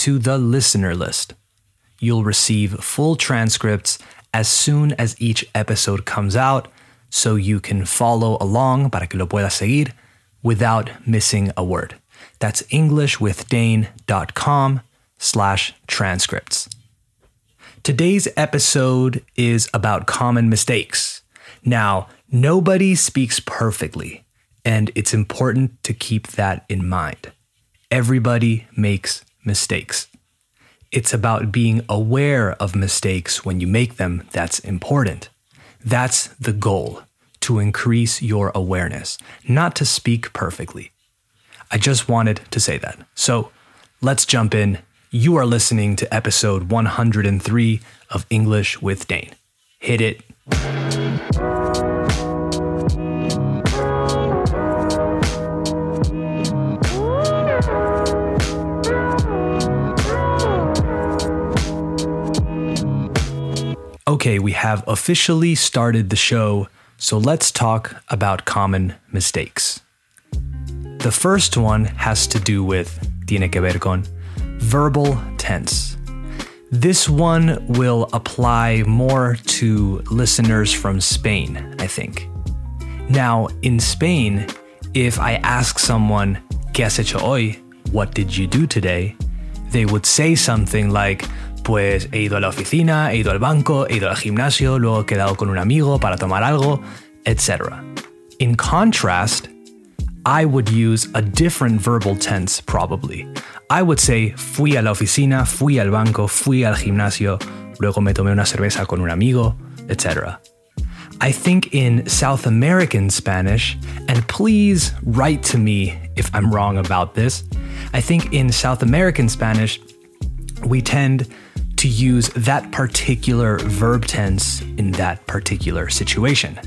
to the listener list. You'll receive full transcripts as soon as each episode comes out so you can follow along para que lo seguir without missing a word. That's englishwithdane.com slash transcripts. Today's episode is about common mistakes. Now, nobody speaks perfectly, and it's important to keep that in mind. Everybody makes mistakes. It's about being aware of mistakes when you make them that's important. That's the goal to increase your awareness, not to speak perfectly. I just wanted to say that. So let's jump in. You are listening to episode 103 of English with Dane. Hit it. Okay, we have officially started the show, so let's talk about common mistakes. The first one has to do with, tiene que ver con, verbal tense. This one will apply more to listeners from Spain, I think. Now, in Spain, if I ask someone, ¿Qué has hecho hoy? What did you do today? They would say something like, Pues he ido a la oficina, he ido al banco, he ido al gimnasio, luego he quedado con un amigo para tomar algo, etc. In contrast, I would use a different verbal tense probably. I would say fui a la oficina, fui al banco, fui al gimnasio, luego me tomé una cerveza con un amigo, etc. I think in South American Spanish, and please write to me if I'm wrong about this, I think in South American Spanish, we tend to use that particular verb tense in that particular situation.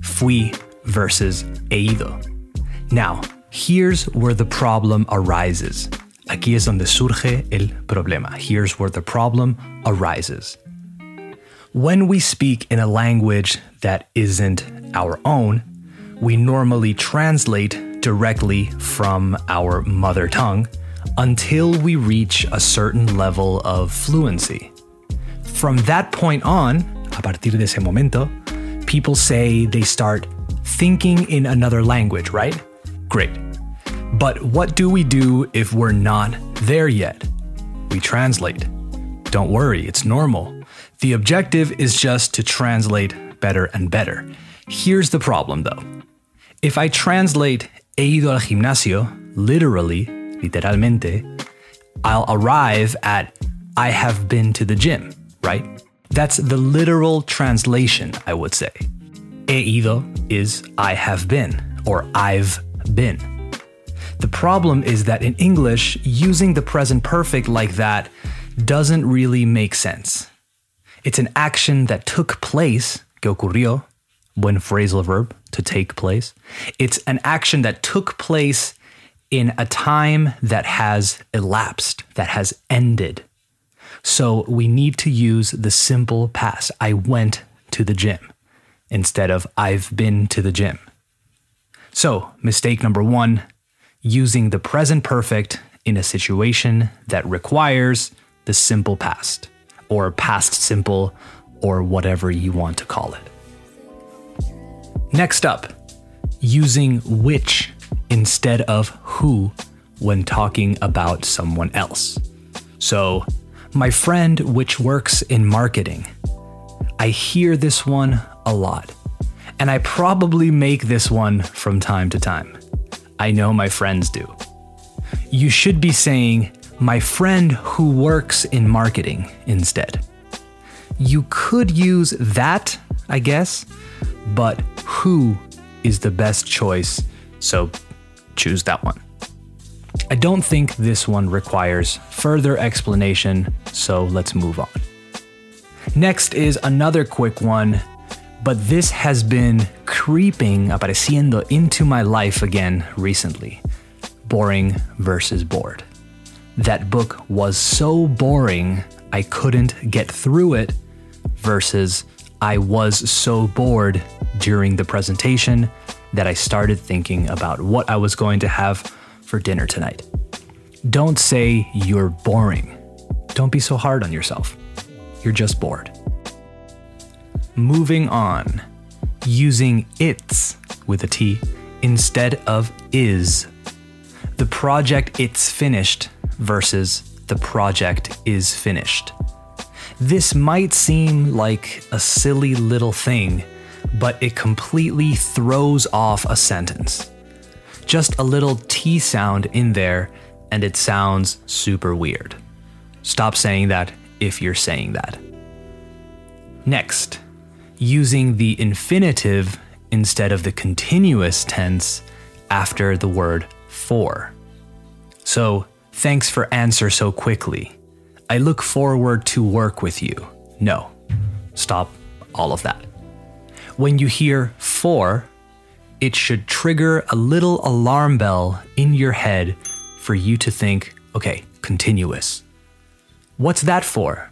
Fui versus he ido. Now, here's where the problem arises. Aquí es donde surge el problema. Here's where the problem arises. When we speak in a language that isn't our own, we normally translate directly from our mother tongue until we reach a certain level of fluency. From that point on, a partir de ese momento, people say they start thinking in another language, right? Great. But what do we do if we're not there yet? We translate. Don't worry, it's normal. The objective is just to translate better and better. Here's the problem though. If I translate he ido al gimnasio literally, literalmente, I'll arrive at I have been to the gym, right? That's the literal translation, I would say. He ido is I have been or I've been. The problem is that in English, using the present perfect like that doesn't really make sense. It's an action that took place, que ocurrió, when phrasal verb, to take place. It's an action that took place in a time that has elapsed, that has ended. So we need to use the simple past. I went to the gym instead of I've been to the gym. So, mistake number one using the present perfect in a situation that requires the simple past, or past simple, or whatever you want to call it. Next up, using which instead of who when talking about someone else. So, my friend, which works in marketing, I hear this one a lot, and I probably make this one from time to time. I know my friends do. You should be saying, my friend who works in marketing instead. You could use that, I guess, but who is the best choice, so choose that one. I don't think this one requires further explanation, so let's move on. Next is another quick one, but this has been creeping, apareciendo into my life again recently. Boring versus bored. That book was so boring, I couldn't get through it, versus I was so bored during the presentation that I started thinking about what I was going to have for dinner tonight. Don't say you're boring. Don't be so hard on yourself. You're just bored. Moving on, using it's with a T instead of is. The project it's finished versus the project is finished. This might seem like a silly little thing, but it completely throws off a sentence. Just a little T sound in there, and it sounds super weird. Stop saying that if you're saying that. Next, using the infinitive instead of the continuous tense after the word for. So, thanks for answer so quickly. I look forward to work with you. No. Stop all of that. When you hear for, it should trigger a little alarm bell in your head for you to think, okay, continuous. What's that for?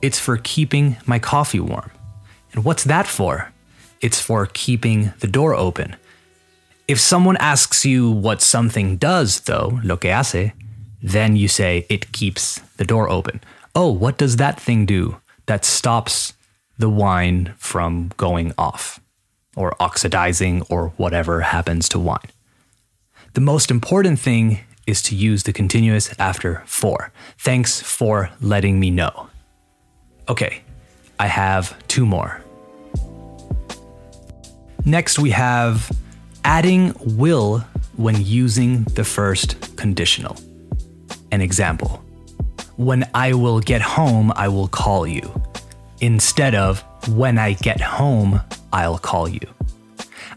It's for keeping my coffee warm. And what's that for? It's for keeping the door open. If someone asks you what something does, though, lo que hace, then you say it keeps the door open. Oh, what does that thing do that stops the wine from going off or oxidizing or whatever happens to wine? The most important thing is to use the continuous after for. Thanks for letting me know. Okay, I have two more. Next, we have adding will when using the first conditional. An example When I will get home, I will call you, instead of when I get home, I'll call you.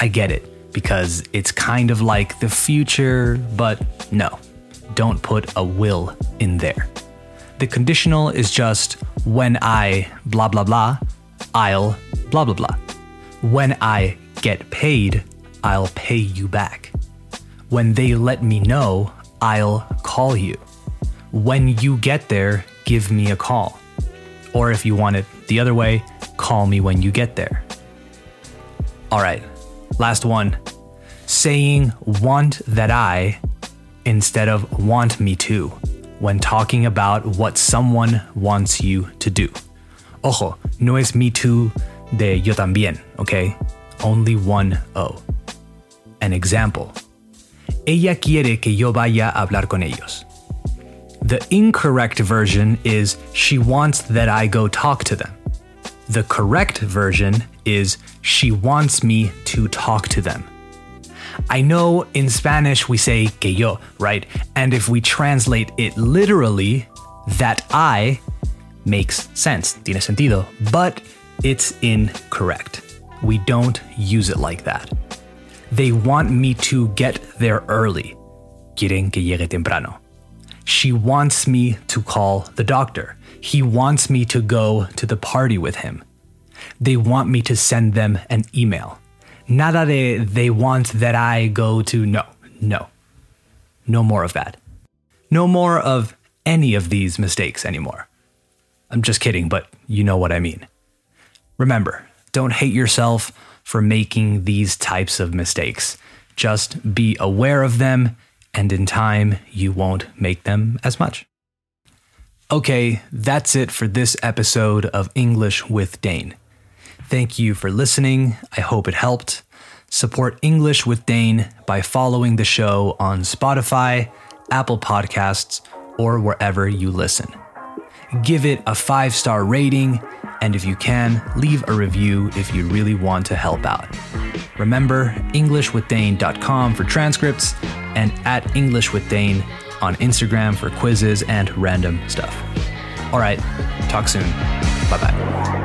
I get it, because it's kind of like the future, but no, don't put a will in there. The conditional is just when I blah blah blah, I'll blah blah blah. When I get paid, I'll pay you back. When they let me know, I'll call you. When you get there, give me a call. Or if you want it the other way, call me when you get there. All right, last one. Saying want that I instead of want me to when talking about what someone wants you to do. Ojo, no es me too de yo también, okay? Only one O. An example. Ella quiere que yo vaya a hablar con ellos. The incorrect version is she wants that I go talk to them. The correct version is she wants me to talk to them. I know in Spanish we say que yo, right? And if we translate it literally, that I makes sense, tiene sentido, but it's incorrect. We don't use it like that. They want me to get there early. Quieren que llegue temprano. She wants me to call the doctor. He wants me to go to the party with him. They want me to send them an email. Nada de they want that I go to. No, no. No more of that. No more of any of these mistakes anymore. I'm just kidding, but you know what I mean. Remember, don't hate yourself for making these types of mistakes. Just be aware of them and in time, you won't make them as much. Okay, that's it for this episode of English with Dane. Thank you for listening. I hope it helped. Support English with Dane by following the show on Spotify, Apple Podcasts, or wherever you listen. Give it a five star rating, and if you can, leave a review if you really want to help out. Remember, EnglishWithDane.com for transcripts and at English with Dane on Instagram for quizzes and random stuff. All right, talk soon. Bye bye.